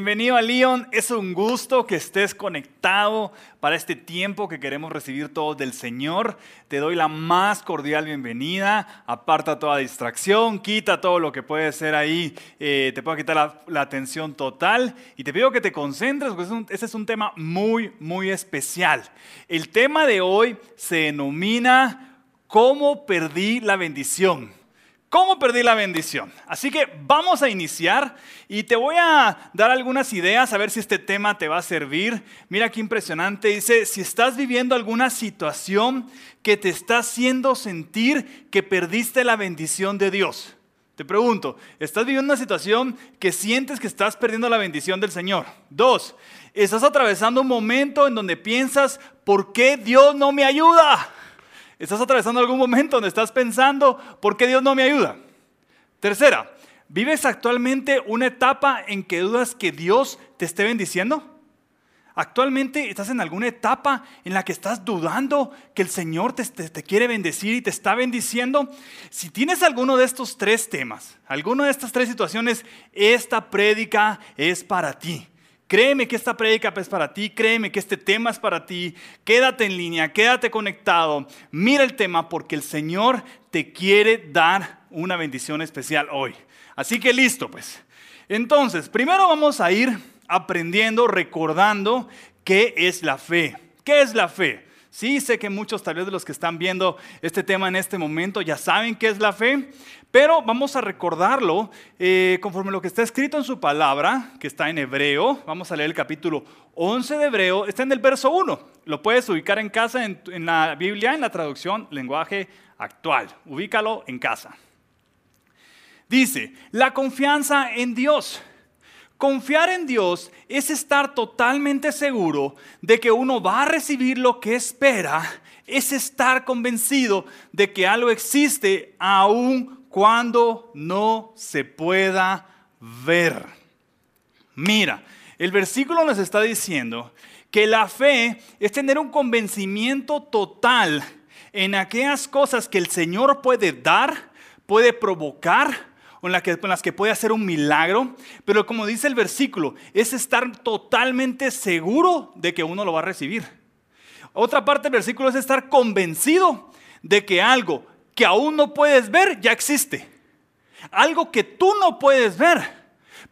Bienvenido a Leon, es un gusto que estés conectado para este tiempo que queremos recibir todos del Señor. Te doy la más cordial bienvenida, aparta toda distracción, quita todo lo que puede ser ahí, eh, te puede quitar la, atención total y te pido que te concentres porque este es un tema muy, muy especial. El tema de hoy se denomina ¿Cómo perdí la bendición? ¿Cómo perdí la bendición? Así que vamos a iniciar y te voy a dar algunas ideas a ver si este tema te va a servir. Mira qué impresionante. Dice, si estás viviendo alguna situación que te está haciendo sentir que perdiste la bendición de Dios. Te pregunto, ¿estás viviendo una situación que sientes que estás perdiendo la bendición del Señor? Dos, estás atravesando un momento en donde piensas, ¿por qué Dios no me ayuda? ¿Estás atravesando algún momento donde estás pensando, ¿por qué Dios no me ayuda? Tercera, ¿vives actualmente una etapa en que dudas que Dios te esté bendiciendo? ¿Actualmente estás en alguna etapa en la que estás dudando que el Señor te, te, quiere bendecir y te está bendiciendo? Si tienes alguno de estos tres temas, alguna de estas tres situaciones, esta prédica es para ti. Créeme que esta prédica es para ti, créeme que este tema es para ti. Quédate en línea, quédate conectado. Mira el tema porque el Señor te quiere dar una bendición especial hoy. Así que listo, pues. Entonces, primero vamos a ir aprendiendo, recordando qué es la fe. ¿Qué es la fe? Sí, sé que muchos tal vez de los que están viendo este tema en este momento ya saben qué es la fe, pero vamos a recordarlo eh, conforme lo que está escrito en su palabra, que está en hebreo. Vamos a leer el capítulo 11 de hebreo, está en el verso 1. Lo puedes ubicar en casa en, en la Biblia, en la traducción lenguaje actual. Ubícalo en casa. Dice, la confianza en Dios. Confiar en Dios es estar totalmente seguro de que uno va a recibir lo que espera, es estar convencido de que algo existe aun cuando no se pueda ver. Mira, el versículo nos está diciendo que la fe es tener un convencimiento total en aquellas cosas que el Señor puede dar, puede provocar, con, las que puede hacer un milagro, pero como dice el versículo, es estar totalmente seguro de que uno lo va a recibir. Otra parte del versículo es estar convencido de que algo que aún no puedes ver ya existe. Algo que tú no puedes ver,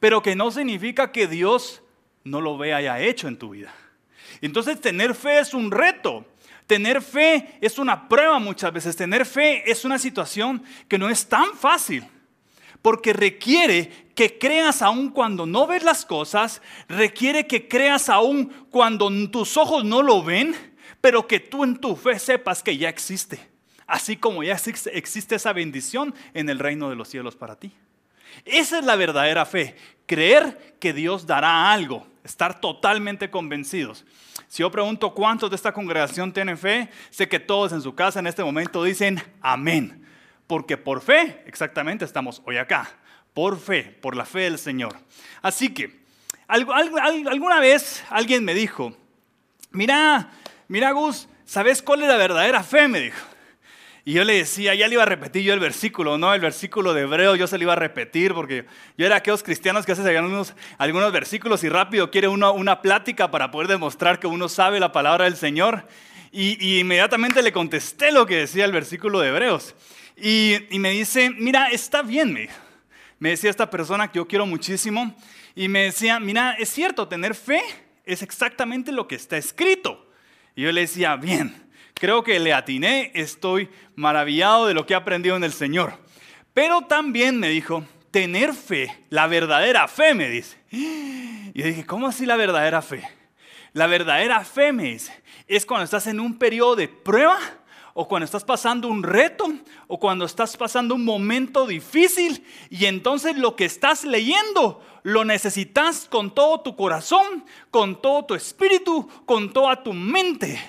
pero que no significa que Dios no lo vea ya hecho en tu vida. Entonces tener fe es un reto. Tener fe es una prueba muchas veces. Tener fe es una situación que no es tan fácil porque requiere que creas aún cuando no ves las cosas, requiere que creas aún cuando tus ojos no lo ven, pero que tú en tu fe sepas que ya existe, así como ya existe esa bendición en el reino de los cielos para ti. Esa es la verdadera fe, creer que Dios dará algo, estar totalmente convencidos. Si yo pregunto cuántos de esta congregación tienen fe, sé que todos en su casa en este momento dicen amén. Porque por fe, exactamente, estamos hoy acá. Por fe, por la fe del Señor. Así que, alguna vez alguien me dijo, mira, mira Gus, ¿sabes cuál es la verdadera fe? Me dijo. Y yo le decía, ya le iba a repetir yo el versículo, ¿no? El versículo de Hebreo yo se lo iba a repetir porque yo era aquellos cristianos que hacen algunos, algunos versículos y rápido quiere uno una plática para poder demostrar que uno sabe la palabra del Señor. Y, y inmediatamente le contesté lo que decía el versículo de Hebreos. Y, me dice, mira, está bien, me, me decía esta persona que yo quiero muchísimo, y me decía, mira, es cierto, tener fe es exactamente lo que está escrito. Y yo le decía, bien, creo que le atiné, estoy maravillado de lo que he aprendido en el Señor. Pero también me dijo, tener fe, la verdadera fe, me dice. Y yo dije, ¿cómo así la verdadera fe? La verdadera fe, me dice, es cuando estás en un periodo de prueba o cuando estás pasando un reto, o cuando estás pasando un momento difícil, y entonces lo que estás leyendo lo necesitas con todo tu corazón, con todo tu espíritu, con toda tu mente.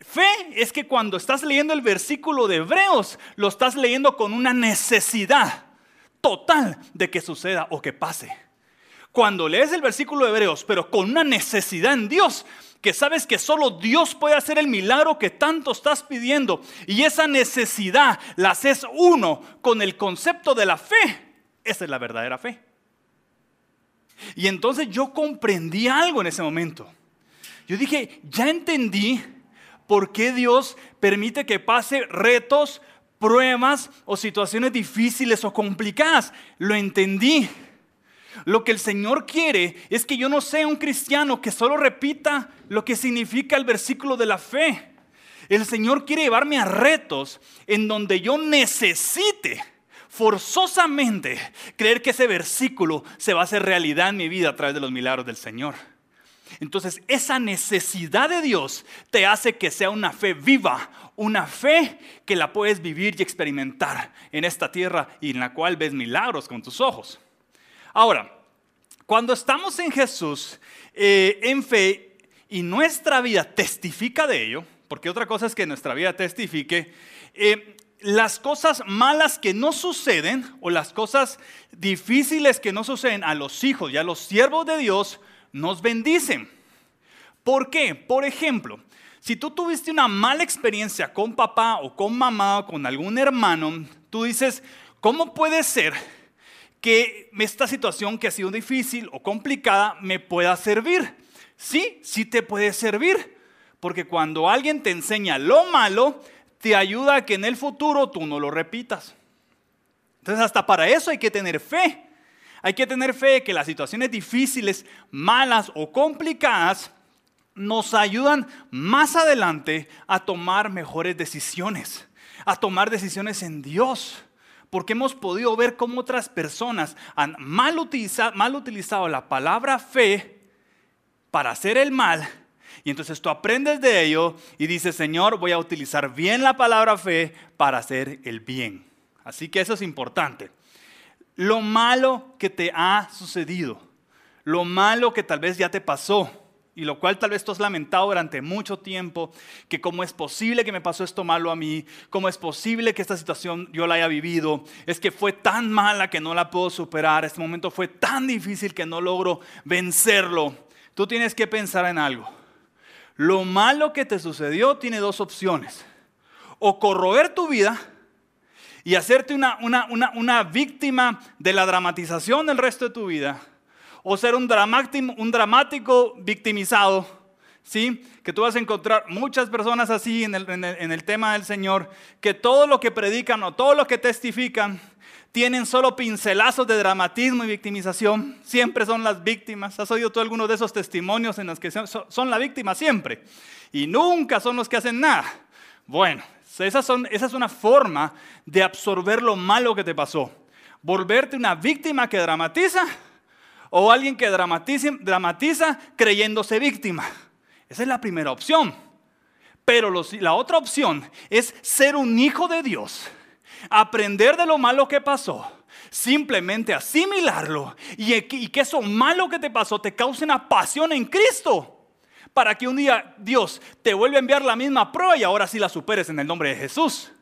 Fe es que cuando estás leyendo el versículo de Hebreos, lo estás leyendo con una necesidad total de que suceda o que pase. Cuando lees el versículo de Hebreos, pero con una necesidad en Dios, que sabes que solo Dios puede hacer el milagro que tanto estás pidiendo y esa necesidad la haces uno con el concepto de la fe, esa es la verdadera fe. Y entonces yo comprendí algo en ese momento. Yo dije, ya entendí por qué Dios permite que pase retos, pruebas o situaciones difíciles o complicadas. Lo entendí. Lo que el Señor quiere es que yo no sea un cristiano que solo repita lo que significa el versículo de la fe. El Señor quiere llevarme a retos en donde yo necesite forzosamente creer que ese versículo se va a hacer realidad en mi vida a través de los milagros del Señor. Entonces, esa necesidad de Dios te hace que sea una fe viva, una fe que la puedes vivir y experimentar en esta tierra y en la cual ves milagros con tus ojos. Ahora, cuando estamos en Jesús, eh, en fe, y nuestra vida testifica de ello, porque otra cosa es que nuestra vida testifique, eh, las cosas malas que no suceden o las cosas difíciles que no suceden a los hijos y a los siervos de Dios nos bendicen. ¿Por qué? Por ejemplo, si tú tuviste una mala experiencia con papá o con mamá o con algún hermano, tú dices, ¿cómo puede ser que esta situación que ha sido difícil o complicada me pueda servir? Sí, sí te puede servir, porque cuando alguien te enseña lo malo, te ayuda a que en el futuro tú no lo repitas. Entonces hasta para eso hay que tener fe. Hay que tener fe que las situaciones difíciles, malas o complicadas nos ayudan más adelante a tomar mejores decisiones, a tomar decisiones en Dios. Porque hemos podido ver cómo otras personas han mal utilizado, mal utilizado la palabra fe para hacer el mal. Y entonces tú aprendes de ello y dices, Señor, voy a utilizar bien la palabra fe para hacer el bien. Así que eso es importante lo malo que te ha sucedido, lo malo que tal vez ya te pasó y lo cual tal vez tú has lamentado durante mucho tiempo, que cómo es posible que me pasó esto malo a mí, cómo es posible que esta situación yo la haya vivido, es que fue tan mala que no la puedo superar, este momento fue tan difícil que no logro vencerlo. Tú tienes que pensar en algo. Lo malo que te sucedió tiene dos opciones. O corroer tu vida y hacerte una, una, víctima de la dramatización del resto de tu vida, o ser un dramático, victimizado, ¿sí? Que tú vas a encontrar muchas personas así en el, tema del Señor, que todo lo que predican o todo lo que testifican tienen solo pincelazos de dramatismo y victimización. Siempre son las víctimas. ¿Has oído tú alguno de esos testimonios en los que son, son la víctima siempre? Y nunca son los que hacen nada. Bueno, esa, son, esa es una forma de absorber lo malo que te pasó. Volverte una víctima que dramatiza o alguien que dramatiza, creyéndose víctima. Esa es la primera opción. Pero la otra opción es ser un hijo de Dios, aprender de lo malo que pasó, simplemente asimilarlo y, y que eso malo que te pasó te cause una pasión en Cristo para que un día Dios te vuelva a enviar la misma prueba y ahora sí la superes en el nombre de Jesús.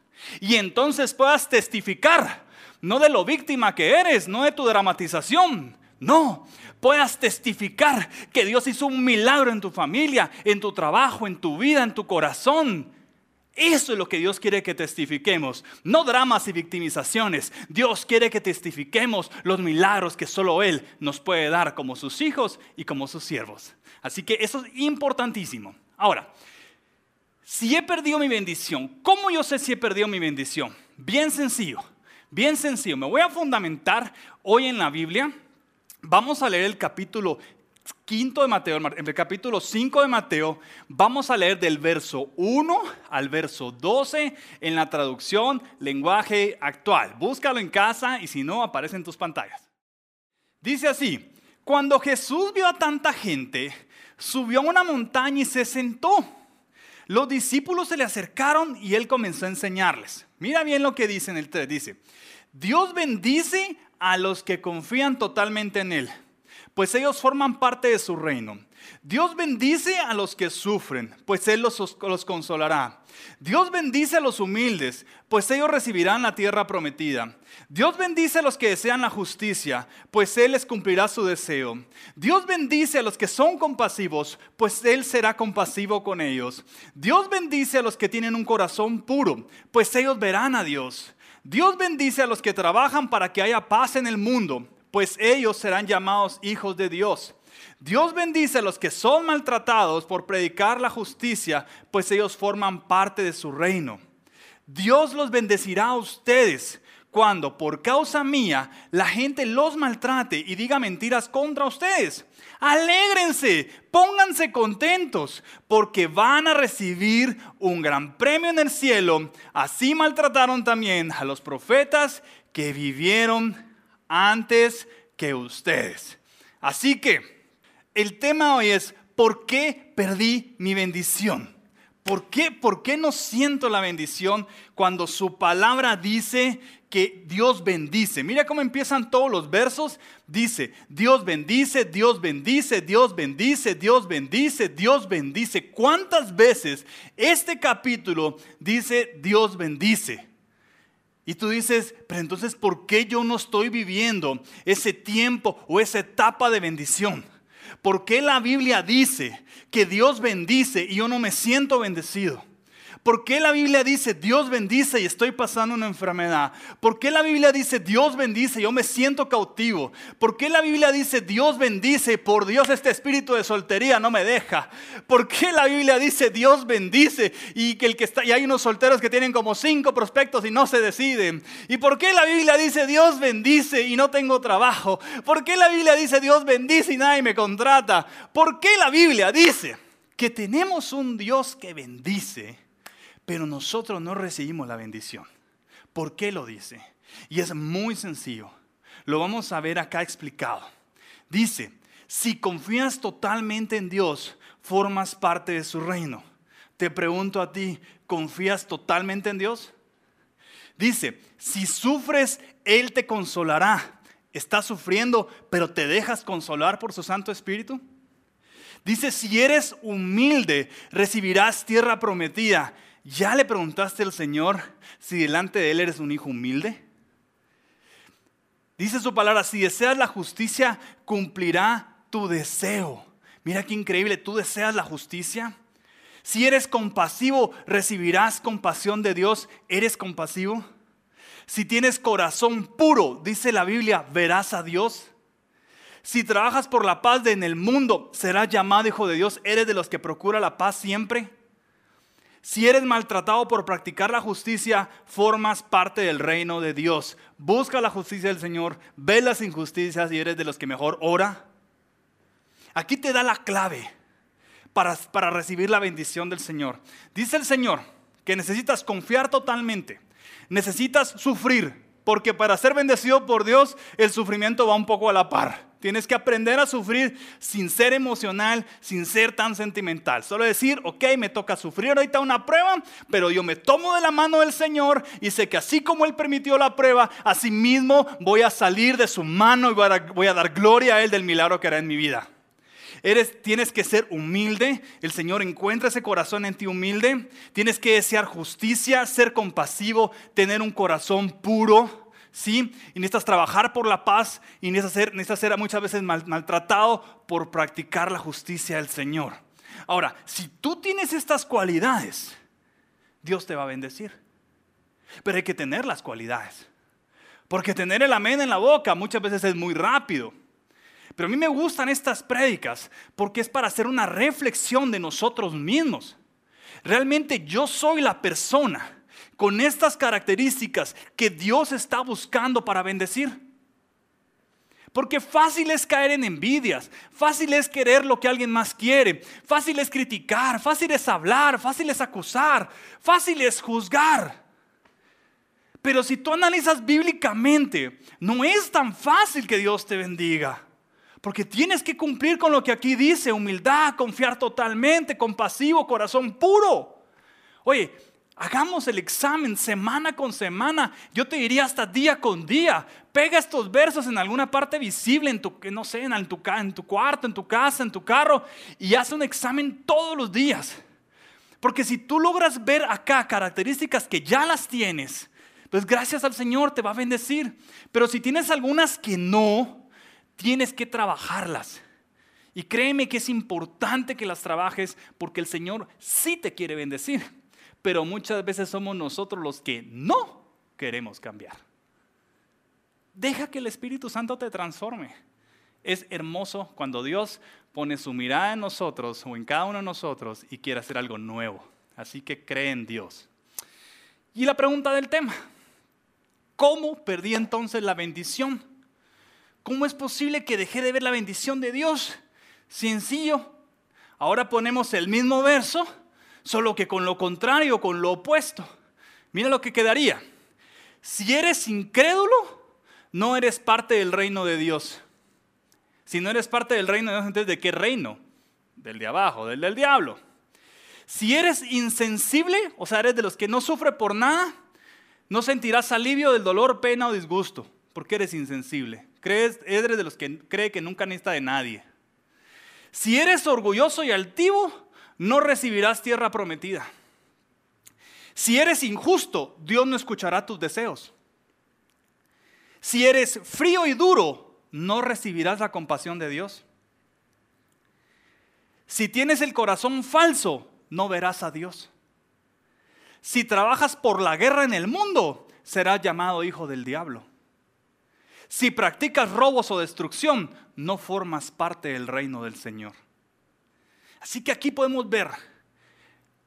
Y entonces puedas testificar, no de lo víctima que eres, no de tu dramatización, no, puedas testificar que Dios hizo un milagro en tu familia, en tu trabajo, en tu vida, en tu corazón. Eso es lo que Dios quiere que testifiquemos, no dramas y victimizaciones. Dios quiere que testifiquemos los milagros que solo Él nos puede dar como sus hijos y como sus siervos. Así que eso es importantísimo. Ahora, si he perdido mi bendición, ¿cómo yo sé si he perdido mi bendición? Bien sencillo, bien sencillo. Me voy a fundamentar hoy en la Biblia. Vamos a leer el capítulo quinto de Mateo, en el capítulo 5 de Mateo, vamos a leer del verso 1 al verso 12 en la traducción lenguaje actual. Búscalo en casa y si no, aparece en tus pantallas. Dice así, cuando Jesús vio a tanta gente, subió a una montaña y se sentó. Los discípulos se le acercaron y él comenzó a enseñarles. Mira bien lo que dice en el 3. Dice, Dios bendice a los que confían totalmente en Él, pues ellos forman parte de su reino. Dios bendice a los que sufren, pues Él los, los, consolará. Dios bendice a los humildes, pues ellos recibirán la tierra prometida. Dios bendice a los que desean la justicia, pues Él les cumplirá su deseo. Dios bendice a los que son compasivos, pues Él será compasivo con ellos. Dios bendice a los que tienen un corazón puro, pues ellos verán a Dios. Dios bendice a los que trabajan para que haya paz en el mundo pues ellos serán llamados hijos de Dios. Dios bendice a los que son maltratados por predicar la justicia, pues ellos forman parte de su reino. Dios los bendecirá a ustedes cuando por causa mía la gente los maltrate y diga mentiras contra ustedes. Alégrense, pónganse contentos, porque van a recibir un gran premio en el cielo. Así maltrataron también a los profetas que vivieron antes que ustedes. Así que el tema hoy es, ¿por qué perdí mi bendición? ¿Por qué, ¿Por qué no siento la bendición cuando su palabra dice que Dios bendice. Mira cómo empiezan todos los versos. Dice, Dios bendice, Dios bendice, Dios bendice, Dios bendice, Dios bendice. ¿Cuántas veces este capítulo dice Dios bendice? Y tú dices, pero entonces, ¿por qué yo no estoy viviendo ese tiempo o esa etapa de bendición? ¿Por qué la Biblia dice que Dios bendice y yo no me siento bendecido? ¿Por qué la Biblia dice Dios bendice y estoy pasando una enfermedad? ¿Por qué la Biblia dice Dios bendice y yo me siento cautivo? ¿Por qué la Biblia dice Dios bendice y por Dios este espíritu de soltería no me deja? ¿Por qué la Biblia dice Dios bendice y que el que está y hay unos solteros que tienen como cinco prospectos y no se deciden? ¿Y por qué la Biblia dice Dios bendice y no tengo trabajo? ¿Por qué la Biblia dice Dios bendice y nadie me contrata? ¿Por qué la Biblia dice que tenemos un Dios que bendice? Pero nosotros no recibimos la bendición. ¿Por qué lo dice? Y es muy sencillo. Lo vamos a ver acá explicado. Dice, si confías totalmente en Dios, formas parte de su reino. Te pregunto a ti, ¿confías totalmente en Dios? Dice, si sufres, Él te consolará. ¿Estás sufriendo, pero te dejas consolar por su Santo Espíritu? Dice, si eres humilde, recibirás tierra prometida. ¿Ya le preguntaste al Señor si delante de Él eres un hijo humilde? Dice su palabra, si deseas la justicia, cumplirá tu deseo. Mira qué increíble, tú deseas la justicia. Si eres compasivo, recibirás compasión de Dios. ¿Eres compasivo? Si tienes corazón puro, dice la Biblia, verás a Dios. Si trabajas por la paz en el mundo, serás llamado hijo de Dios. ¿Eres de los que procura la paz siempre? Si eres maltratado por practicar la justicia, formas parte del reino de Dios. Busca la justicia del Señor, ve las injusticias y eres de los que mejor ora. Aquí te da la clave para, para recibir la bendición del Señor. Dice el Señor que necesitas confiar totalmente, necesitas sufrir, porque para ser bendecido por Dios el sufrimiento va un poco a la par. Tienes que aprender a sufrir sin ser emocional, sin ser tan sentimental. Solo decir, ok, me toca sufrir ahorita una prueba, pero yo me tomo de la mano del Señor y sé que así como Él permitió la prueba, así mismo voy a salir de su mano y voy a, dar gloria a Él del milagro que hará en mi vida. Eres, tienes que ser humilde. El Señor encuentra ese corazón en ti humilde. Tienes que desear justicia, ser compasivo, tener un corazón puro. ¿Sí? Y necesitas trabajar por la paz y necesitas ser, muchas veces maltratado por practicar la justicia del Señor. Ahora, si tú tienes estas cualidades, Dios te va a bendecir. Pero hay que tener las cualidades. Porque tener el amén en la boca muchas veces es muy rápido. Pero a mí me gustan estas prédicas porque es para hacer una reflexión de nosotros mismos. Realmente yo soy la persona con estas características que Dios está buscando para bendecir. Porque fácil es caer en envidias, fácil es querer lo que alguien más quiere, fácil es criticar, fácil es hablar, fácil es acusar, fácil es juzgar. Pero si tú analizas bíblicamente, no es tan fácil que Dios te bendiga. Porque tienes que cumplir con lo que aquí dice, humildad, confiar totalmente, compasivo, corazón puro. Oye, Hagamos el examen semana con semana. Yo te diría hasta día con día. Pega estos versos en alguna parte visible, en tu, no sé, en tu, en tu cuarto, en tu casa, en tu carro, y haz un examen todos los días. Porque si tú logras ver acá características que ya las tienes, pues gracias al Señor te va a bendecir. Pero si tienes algunas que no, tienes que trabajarlas. Y créeme que es importante que las trabajes porque el Señor sí te quiere bendecir pero muchas veces somos nosotros los que no queremos cambiar. Deja que el Espíritu Santo te transforme. Es hermoso cuando Dios pone su mirada en nosotros o en cada uno de nosotros y quiere hacer algo nuevo. Así que cree en Dios. Y la pregunta del tema, ¿cómo perdí entonces la bendición? ¿Cómo es posible que dejé de ver la bendición de Dios? Sencillo. Ahora ponemos el mismo verso, solo que con lo contrario, con lo opuesto. Mira lo que quedaría. Si eres incrédulo, no eres parte del reino de Dios. Si no eres parte del reino de Dios, entonces ¿de qué reino? Del de abajo, del del diablo. Si eres insensible, o sea, eres de los que no sufre por nada, no sentirás alivio del dolor, pena o disgusto, porque eres insensible. Crees, eres de los que cree que nunca necesita de nadie. Si eres orgulloso y altivo, no recibirás tierra prometida. Si eres injusto, Dios no escuchará tus deseos. Si eres frío y duro, no recibirás la compasión de Dios. Si tienes el corazón falso, no verás a Dios. Si trabajas por la guerra en el mundo, serás llamado hijo del diablo. Si practicas robos o destrucción, no formas parte del reino del Señor. Así que aquí podemos ver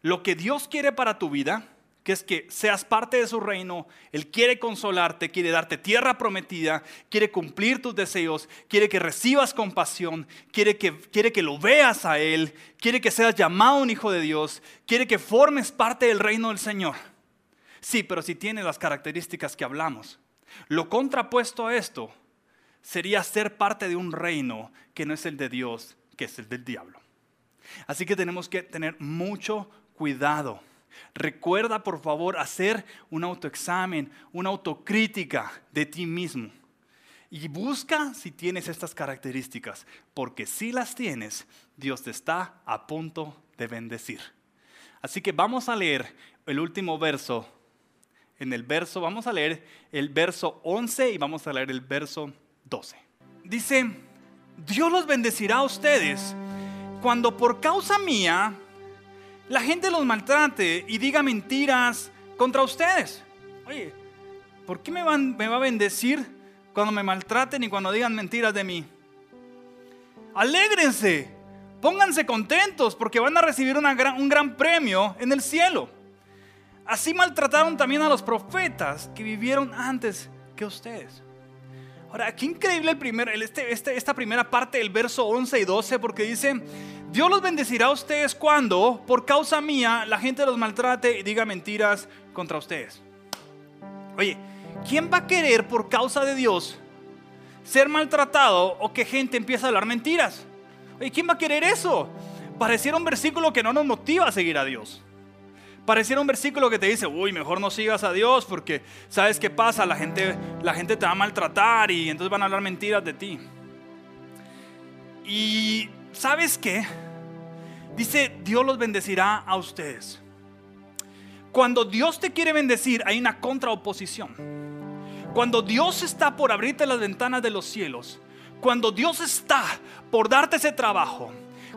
lo que Dios quiere para tu vida que es que seas parte de su reino. Él quiere consolarte, quiere darte tierra prometida, quiere cumplir tus deseos, quiere que recibas compasión, quiere que, quiere que lo veas a Él, quiere que seas llamado un hijo de Dios, quiere que formes parte del reino del Señor. Sí, pero si tiene las características que hablamos. Lo contrapuesto a esto sería ser parte de un reino que no es el de Dios, que es el del diablo. Así que tenemos que tener mucho cuidado Recuerda, por favor, hacer un autoexamen, una autocrítica de ti mismo. Y busca si tienes estas características, porque si las tienes, Dios te está a punto de bendecir. Así que vamos a leer el último verso. En el verso, vamos a leer el verso 11 y vamos a leer el verso 12. Dice, Dios los bendecirá a ustedes cuando por causa mía la gente los maltrate y diga mentiras contra ustedes. Oye, ¿por qué me, van, va a bendecir cuando me maltraten y cuando digan mentiras de mí? Alégrense, pónganse contentos porque van a recibir un gran premio en el cielo. Así maltrataron también a los profetas que vivieron antes que ustedes. Ahora, qué increíble el primer, este, este, esta primera parte del verso 11 y 12 porque dice, Dios los bendecirá a ustedes cuando, por causa mía, la gente los maltrate y diga mentiras contra ustedes. Oye, ¿quién va a querer por causa de Dios ser maltratado o que gente empiece a hablar mentiras? Oye, ¿quién va a querer eso? Pareciera un versículo que no nos motiva a seguir a Dios. Pareciera un versículo que te dice, uy, mejor no sigas a Dios porque sabes qué pasa, la gente, la gente te va a maltratar y entonces van a hablar mentiras de ti. Y ¿sabes qué? Dice, Dios los bendecirá a ustedes. Cuando Dios te quiere bendecir, hay una contraoposición. Cuando Dios está por abrirte las ventanas de los cielos, cuando Dios está por darte ese trabajo,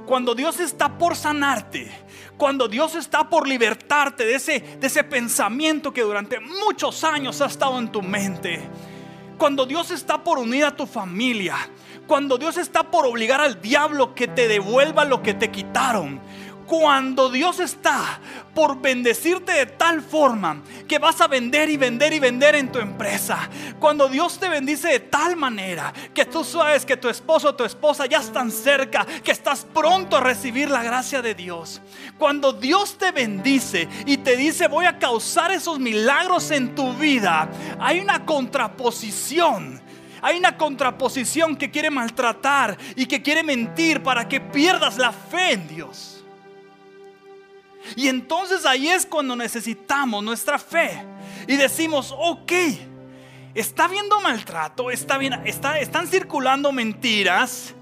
cuando Dios está por sanarte, cuando Dios está por libertarte de ese, de ese pensamiento que durante muchos años ha estado en tu mente, cuando Dios está por unir a tu familia, cuando Dios está por obligar al diablo que te devuelva lo que te quitaron. Cuando Dios está por bendecirte de tal forma que vas a vender y vender y vender en tu empresa. Cuando Dios te bendice de tal manera que tú sabes que tu esposo o tu esposa ya están cerca, que estás pronto a recibir la gracia de Dios. Cuando Dios te bendice y te dice voy a causar esos milagros en tu vida, hay una contraposición hay una contraposición que quiere maltratar y que quiere mentir para que pierdas la fe en Dios. Y entonces ahí es cuando necesitamos nuestra fe y decimos, ok, está habiendo maltrato, está bien, está, están circulando mentiras,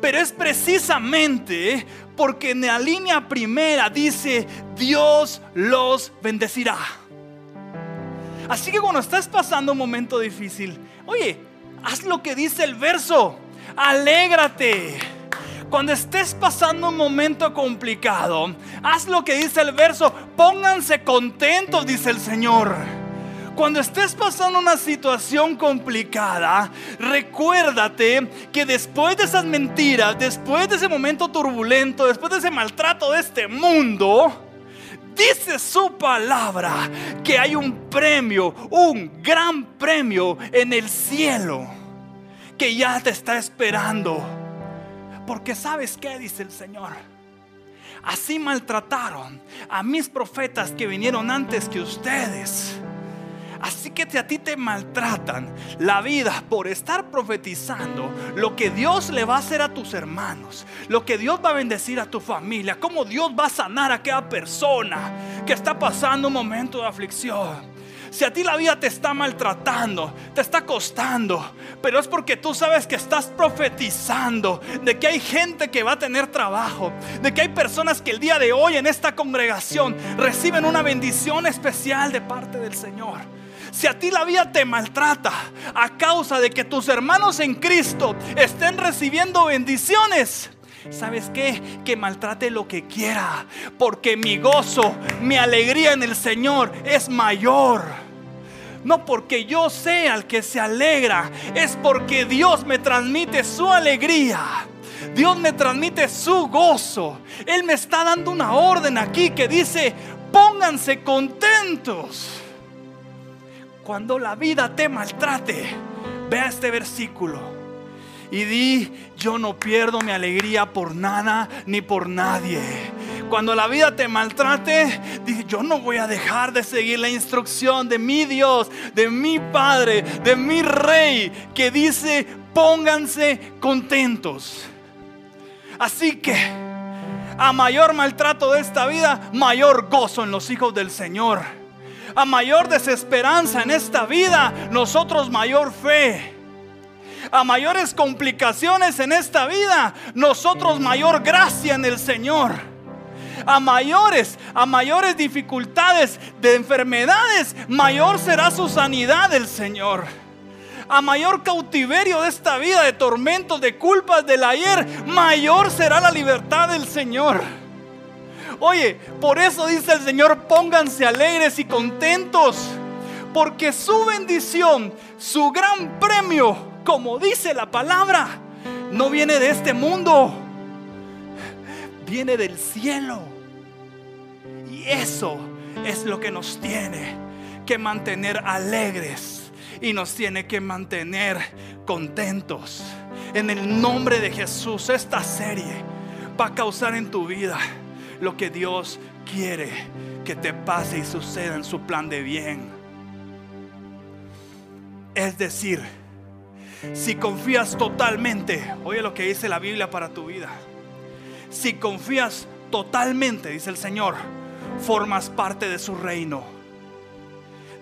pero es precisamente porque en la línea primera dice, Dios los bendecirá. Así que cuando estás pasando un momento difícil, oye, haz lo que dice el verso. Alégrate. Cuando estés pasando un momento complicado, haz lo que dice el verso. Pónganse contentos, dice el Señor. Cuando estés pasando una situación complicada, recuérdate que después de esas mentiras, después de ese momento turbulento, después de ese maltrato de este mundo, dice su palabra que hay un premio, un gran premio en el cielo que ya te está esperando. Porque sabes qué dice el Señor. Así maltrataron a mis profetas que vinieron antes que ustedes. Así que a ti te maltratan la vida por estar profetizando lo que Dios le va a hacer a tus hermanos, lo que Dios va a bendecir a tu familia, cómo Dios va a sanar a aquella persona que está pasando un momento de aflicción. Si a ti la vida te está maltratando, te está costando, pero es porque tú sabes que estás profetizando de que hay gente que va a tener trabajo, de que hay personas que el día de hoy en esta congregación reciben una bendición especial de parte del Señor. Si a ti la vida te maltrata a causa de que tus hermanos en Cristo estén recibiendo bendiciones, ¿sabes qué? Que maltrate lo que quiera, porque mi gozo, mi alegría en el Señor es mayor. No porque yo sea el que se alegra, es porque Dios me transmite su alegría. Dios me transmite su gozo. Él me está dando una orden aquí que dice, pónganse contentos cuando la vida te maltrate, vea este versículo y di, yo no pierdo mi alegría por nada ni por nadie. Cuando la vida te maltrate, di, yo no voy a dejar de seguir la instrucción de mi Dios, de mi Padre, de mi Rey, que dice, pónganse contentos. Así que, a mayor maltrato de esta vida, mayor gozo en los hijos del Señor a mayor desesperanza en esta vida, nosotros mayor fe. A mayores complicaciones en esta vida, nosotros mayor gracia en el Señor. A mayores, a mayores dificultades de enfermedades, mayor será su sanidad del Señor a mayor cautiverio de esta vida, de tormentos, de culpas del ayer, mayor será la libertad del Señor. Oye, por eso dice el Señor, pónganse alegres y contentos, porque su bendición, su gran premio, como dice la palabra, no viene de este mundo, viene del cielo. Y eso es lo que nos tiene que mantener alegres y nos tiene que mantener contentos. En el nombre de Jesús, esta serie va a causar en tu vida lo que Dios quiere que te pase y suceda en su plan de bien. Es decir, si confías totalmente, oye lo que dice la Biblia para tu vida. Si confías totalmente, dice el Señor, formas parte de su reino.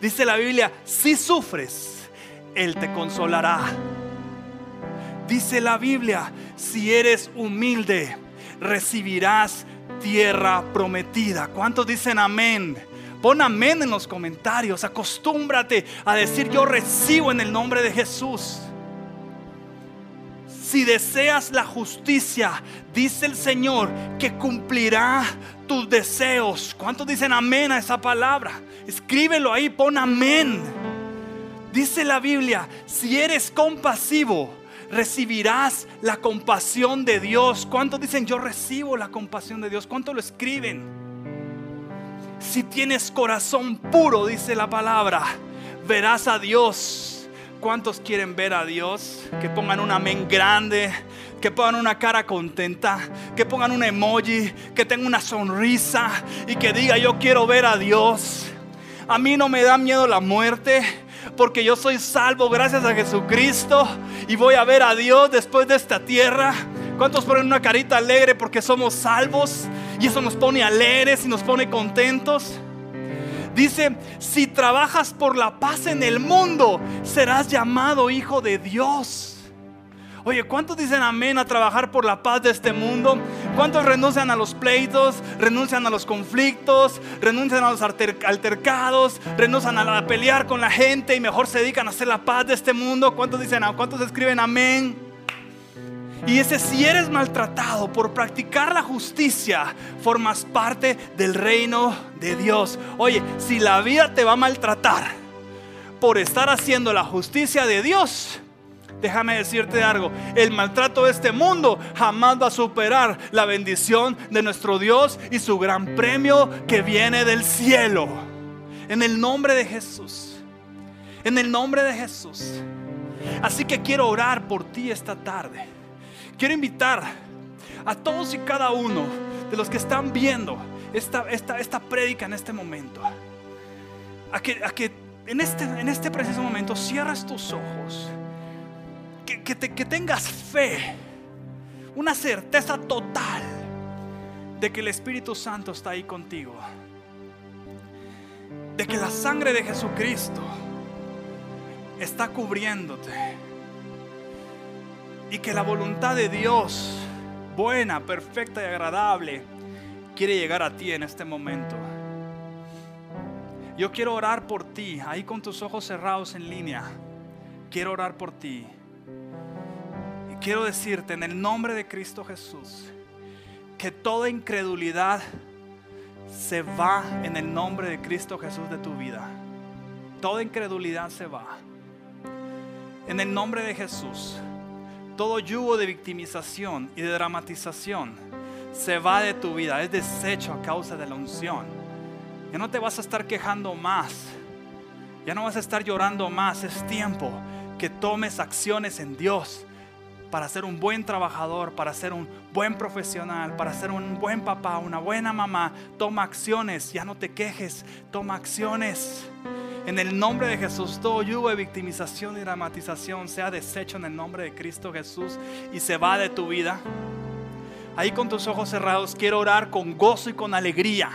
Dice la Biblia, si sufres, Él te consolará. Dice la Biblia, si eres humilde, recibirás tierra prometida. ¿Cuántos dicen amén? Pon amén en los comentarios. Acostúmbrate a decir yo recibo en el nombre de Jesús. Si deseas la justicia, dice el Señor que cumplirá tus deseos. ¿Cuántos dicen amén a esa palabra? Escríbelo ahí, pon amén. Dice la Biblia, si eres compasivo, recibirás la compasión de Dios. ¿Cuántos dicen yo recibo la compasión de Dios? ¿Cuántos lo escriben? Si tienes corazón puro, dice la palabra, verás a Dios. ¿Cuántos quieren ver a Dios? Que pongan un amén grande, que pongan una cara contenta, que pongan un emoji, que tenga una sonrisa y que diga yo quiero ver a Dios. A mí no me da miedo la muerte porque yo soy salvo gracias a Jesucristo y voy a ver a Dios después de esta tierra. ¿Cuántos ponen una carita alegre porque somos salvos? Y eso nos pone alegres y nos pone contentos. Dice, si trabajas por la paz en el mundo, serás llamado hijo de Dios. Oye, ¿cuántos dicen amén a trabajar por la paz de este mundo? ¿Cuántos renuncian a los pleitos, renuncian a los conflictos, renuncian a los altercados, renuncian a pelear con la gente y mejor se dedican a hacer la paz de este mundo? ¿Cuántos dicen, cuántos escriben amén? Y ese si eres maltratado por practicar la justicia, formas parte del reino de Dios. Oye, si la vida te va a maltratar, por estar haciendo la justicia de Dios, déjame decirte algo, el maltrato de este mundo jamás va a superar la bendición de nuestro Dios y su gran premio que viene del cielo. En el nombre de Jesús. En el nombre de Jesús. Así que quiero orar por ti esta tarde. Quiero invitar a todos y cada uno de los que están viendo esta, esta, esta prédica en este momento. A que, a que en, este, en este preciso momento cierres tus ojos. Que, que, te, que tengas fe. Una certeza total de que el Espíritu Santo está ahí contigo. De que la sangre de Jesucristo está cubriéndote. Y que la voluntad de Dios, buena, perfecta y agradable, quiere llegar a ti en este momento. Yo quiero orar por ti, ahí con tus ojos cerrados en línea. Quiero orar por ti. Y quiero decirte en el nombre de Cristo Jesús que toda incredulidad se va en el nombre de Cristo Jesús de tu vida. Toda incredulidad se va. En el nombre de Jesús, todo yugo de victimización y de dramatización se va de tu vida, es deshecho a causa de la unción. Ya no te vas a estar quejando más, ya no vas a estar llorando más, es tiempo que tomes acciones en Dios para ser un buen trabajador, para ser un buen profesional, para ser un buen papá, una buena mamá. Toma acciones, ya no te quejes, toma acciones. En el nombre de Jesús, todo yugo de victimización y dramatización sea deshecho en el nombre de Cristo Jesús y se va de tu vida. Ahí con tus ojos cerrados quiero orar con gozo y con alegría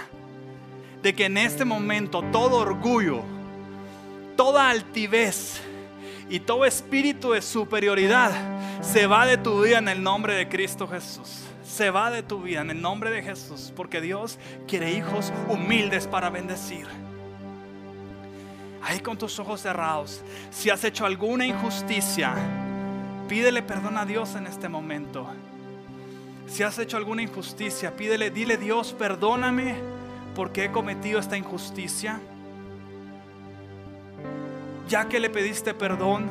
de que en este momento todo orgullo, toda altivez y todo espíritu de superioridad se va de tu vida en el nombre de Cristo Jesús. Se va de tu vida en el nombre de Jesús porque Dios quiere hijos humildes para bendecir ahí con tus ojos cerrados, si has hecho alguna injusticia, pídele perdón a Dios en este momento. Si has hecho alguna injusticia, pídele, dile Dios, perdóname porque he cometido esta injusticia. Ya que le pediste perdón,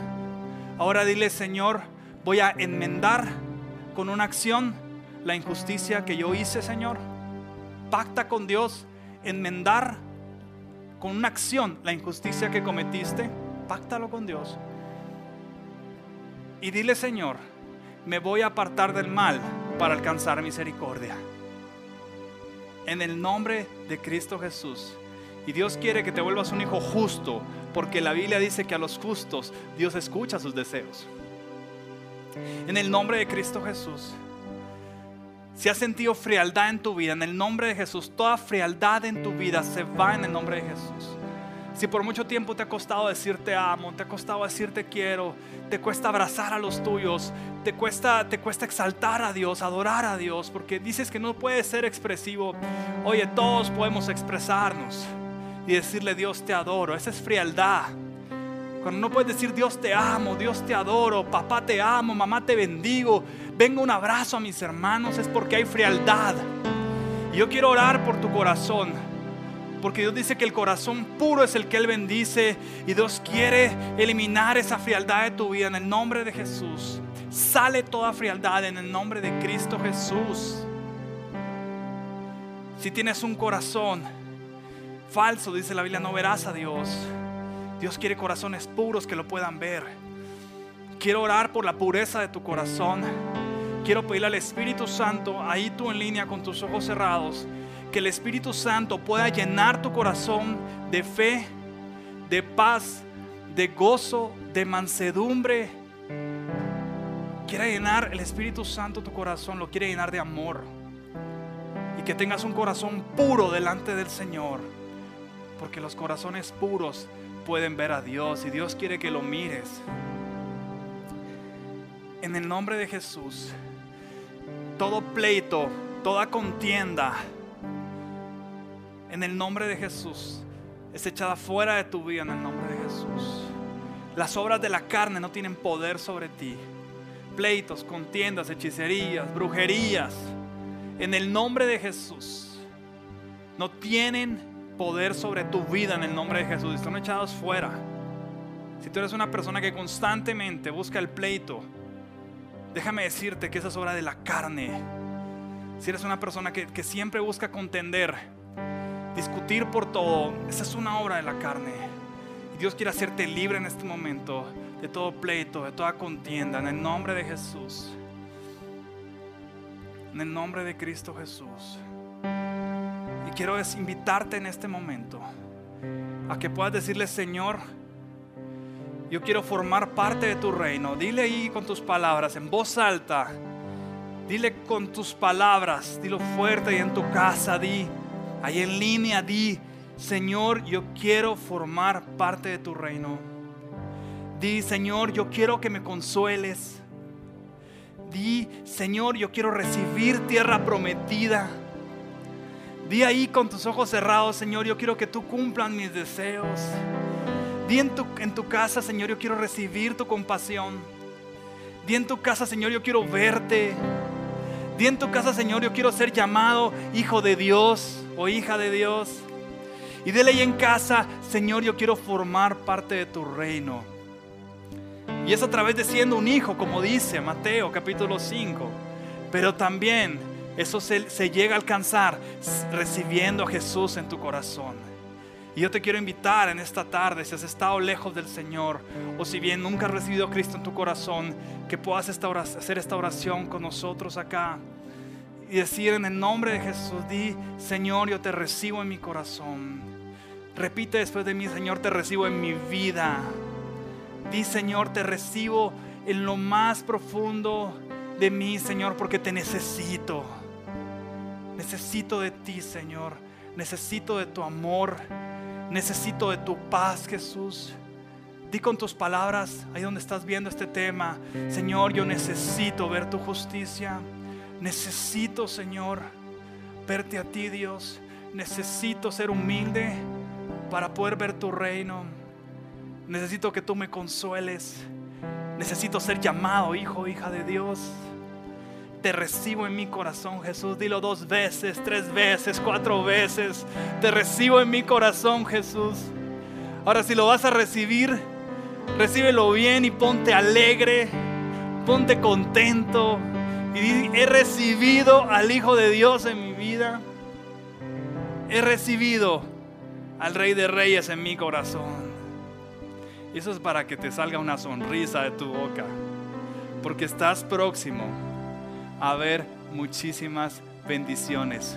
ahora dile, Señor, voy a enmendar con una acción la injusticia que yo hice, Señor. Pacta con Dios, enmendar con una acción la injusticia que cometiste, páctalo con Dios. Y dile, Señor, me voy a apartar del mal para alcanzar misericordia. En el nombre de Cristo Jesús. Y Dios quiere que te vuelvas un hijo justo, porque la Biblia dice que a los justos Dios escucha sus deseos. En el nombre de Cristo Jesús. Si has sentido frialdad en tu vida, en el nombre de Jesús, toda frialdad en tu vida se va en el nombre de Jesús. Si por mucho tiempo te ha costado decirte amo, te ha costado decirte quiero, te cuesta abrazar a los tuyos, te cuesta, te cuesta exaltar a Dios, adorar a Dios, porque dices que no puedes ser expresivo. Oye, todos podemos expresarnos y decirle Dios te adoro. Esa es frialdad. Cuando no puedes decir Dios te amo, Dios te adoro, papá te amo, mamá te bendigo, venga un abrazo a mis hermanos, es porque hay frialdad. Y yo quiero orar por tu corazón, porque Dios dice que el corazón puro es el que Él bendice y Dios quiere eliminar esa frialdad de tu vida en el nombre de Jesús. Sale toda frialdad en el nombre de Cristo Jesús. Si tienes un corazón falso, dice la Biblia, no verás a Dios. Dios quiere corazones puros que lo puedan ver. Quiero orar por la pureza de tu corazón. Quiero pedirle al Espíritu Santo, ahí tú en línea con tus ojos cerrados, que el Espíritu Santo pueda llenar tu corazón de fe, de paz, de gozo, de mansedumbre. Quiere llenar el Espíritu Santo tu corazón, lo quiere llenar de amor. Y que tengas un corazón puro delante del Señor. Porque los corazones puros pueden ver a Dios y Dios quiere que lo mires. En el nombre de Jesús, todo pleito, toda contienda, en el nombre de Jesús, es echada fuera de tu vida en el nombre de Jesús. Las obras de la carne no tienen poder sobre ti. Pleitos, contiendas, hechicerías, brujerías, en el nombre de Jesús, no tienen poder sobre tu vida en el nombre de Jesús. Están echados fuera. si tú eres una persona que constantemente busca el pleito, déjame decirte que esa es obra de la carne. Si eres una persona que, que siempre busca contender, discutir por todo, esa es una obra de la carne. Dios quiere hacerte libre en este momento de todo pleito, de toda contienda, en el nombre de Jesús. En el nombre de Cristo Jesús. Quiero invitarte en este momento a que puedas decirle, Señor, yo quiero formar parte de tu reino. Dile ahí con tus palabras, en voz alta. Dile con tus palabras, dilo fuerte y en tu casa, di, ahí en línea, di, Señor, yo quiero formar parte de tu reino. Di, Señor, yo quiero que me consueles. Di, Señor, yo quiero recibir tierra prometida. Di ahí con tus ojos cerrados, Señor, yo quiero que tú cumplan mis deseos. Di en tu, en tu casa, Señor, yo quiero recibir tu compasión. Di en tu casa, Señor, yo quiero verte. Di en tu casa, Señor, yo quiero ser llamado hijo de Dios o hija de Dios. Y dile ahí en casa, Señor, yo quiero formar parte de tu reino. Y es a través de siendo un hijo, como dice Mateo capítulo 5. Pero también eso se, llega a alcanzar recibiendo a Jesús en tu corazón. Y yo te quiero invitar en esta tarde, si has estado lejos del Señor, o si bien nunca has recibido a Cristo en tu corazón, que puedas hacer esta oración con nosotros acá. Y decir en el nombre de Jesús, di, Señor, yo te recibo en mi corazón. Repite después de mí, Señor, te recibo en mi vida. Di, Señor, te recibo en lo más profundo de mí, Señor, porque te necesito. Necesito de ti, Señor. Necesito de tu amor. Necesito de tu paz, Jesús. Di con tus palabras, ahí donde estás viendo este tema, Señor, yo necesito ver tu justicia. Necesito, Señor, verte a ti, Dios. Necesito ser humilde para poder ver tu reino. Necesito que tú me consueles. Necesito ser llamado hijo, hija de Dios. Te recibo en mi corazón, Jesús. Dilo dos veces, tres veces, cuatro veces. Te recibo en mi corazón, Jesús. Ahora si lo vas a recibir, recíbelo bien y ponte alegre, ponte contento. Y he recibido al Hijo de Dios en mi vida. He recibido al Rey de Reyes en mi corazón. Eso es para que te salga una sonrisa de tu boca. Porque estás próximo a ver muchísimas bendiciones.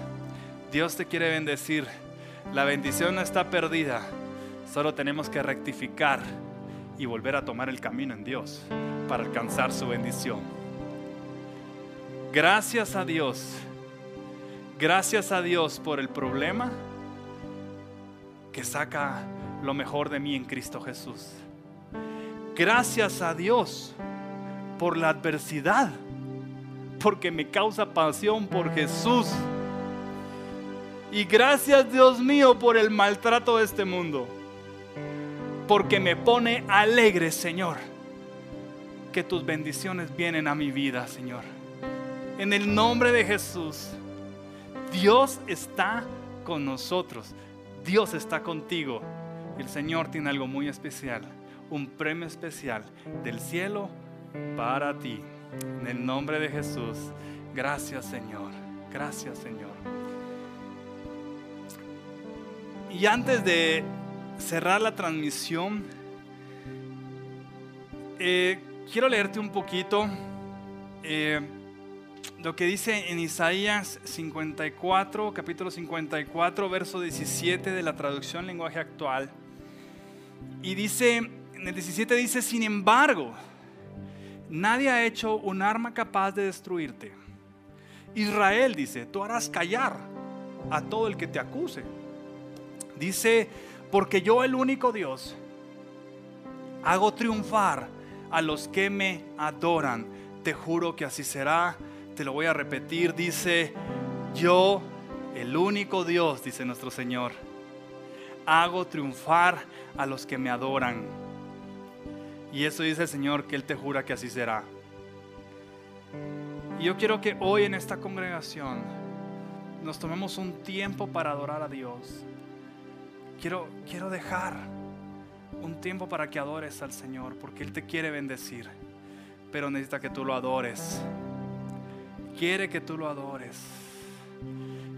Dios te quiere bendecir. La bendición no está perdida. Solo tenemos que rectificar y volver a tomar el camino en Dios para alcanzar su bendición. Gracias a Dios. Gracias a Dios por el problema que saca lo mejor de mí en Cristo Jesús. Gracias a Dios por la adversidad porque me causa pasión por Jesús. Y gracias Dios mío por el maltrato de este mundo, porque me pone alegre, Señor, que tus bendiciones vienen a mi vida, Señor. En el nombre de Jesús, Dios está con nosotros, Dios está contigo. El Señor tiene algo muy especial, un premio especial del cielo para ti. En el nombre de Jesús, gracias Señor, gracias Señor. Y antes de cerrar la transmisión, eh, quiero leerte un poquito eh, lo que dice en Isaías 54, capítulo 54, verso 17 de la traducción lenguaje actual. Y dice, en el 17 dice, sin embargo, Nadie ha hecho un arma capaz de destruirte. Israel dice, tú harás callar a todo el que te acuse. Dice, porque yo el único Dios hago triunfar a los que me adoran. Te juro que así será. Te lo voy a repetir. Dice, yo el único Dios, dice nuestro Señor, hago triunfar a los que me adoran. Y eso dice el Señor que Él te jura que así será. Y yo quiero que hoy en esta congregación nos tomemos un tiempo para adorar a Dios. Quiero, quiero dejar un tiempo para que adores al Señor, porque Él te quiere bendecir, pero necesita que tú lo adores. Quiere que tú lo adores.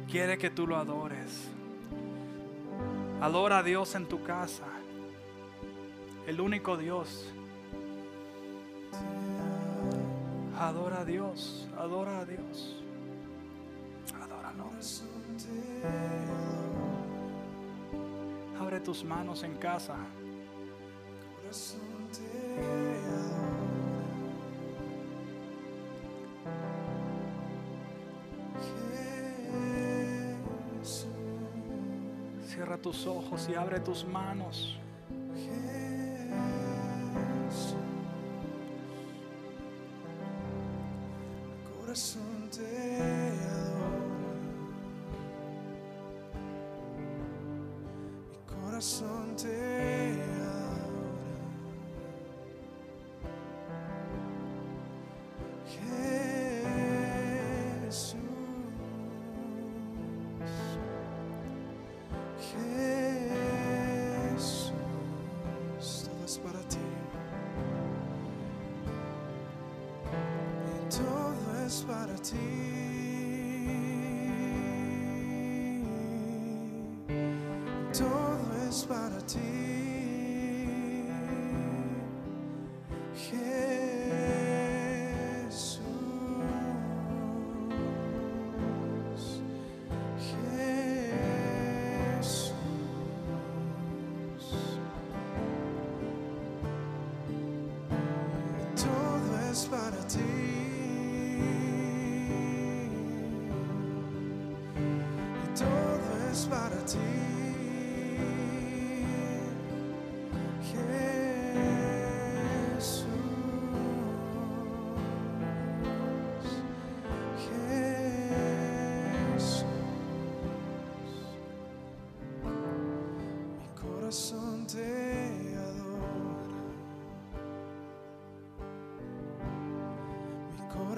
Quiere que tú lo adores. Adora a Dios en tu casa. El único Dios. Adora a Dios. Adora a Dios. Adóralo. Abre tus manos en casa. Cierra tus ojos y abre tus manos.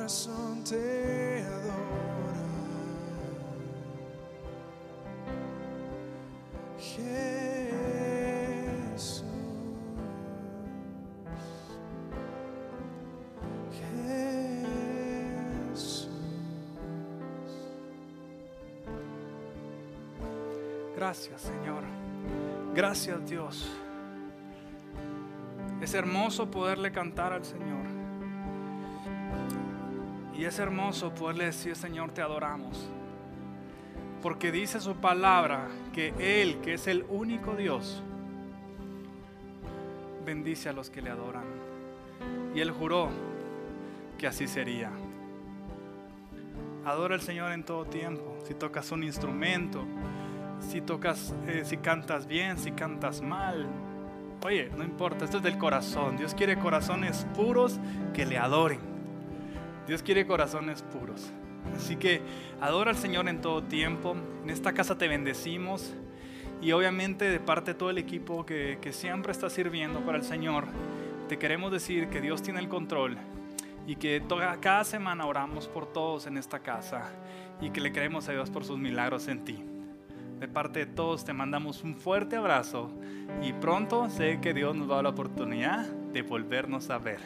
Corazón te adora. Gracias, Señor. Gracias, Dios. Es hermoso poderle cantar al Señor. Y es hermoso poderle decir, Señor, te adoramos. Porque dice su palabra que Él, que es el único Dios, bendice a los que le adoran. Y Él juró que así sería. Adora al Señor en todo tiempo. Si tocas un instrumento, si tocas, eh, si cantas bien, si cantas mal. Oye, no importa, esto es del corazón. Dios quiere corazones puros que le adoren. Dios quiere corazones puros. Así que adora al Señor en todo tiempo. En esta casa te bendecimos. Y obviamente de parte de todo el equipo que, que siempre está sirviendo para el Señor, te queremos decir que Dios tiene el control y que toda, cada semana oramos por todos en esta casa y que le creemos a Dios por sus milagros en ti. De parte de todos te mandamos un fuerte abrazo y pronto sé que Dios nos va a dar la oportunidad de volvernos a ver.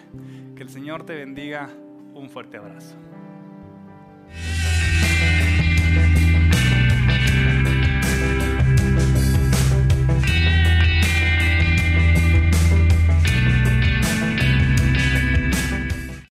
Que el Señor te bendiga. Un fuerte abrazo.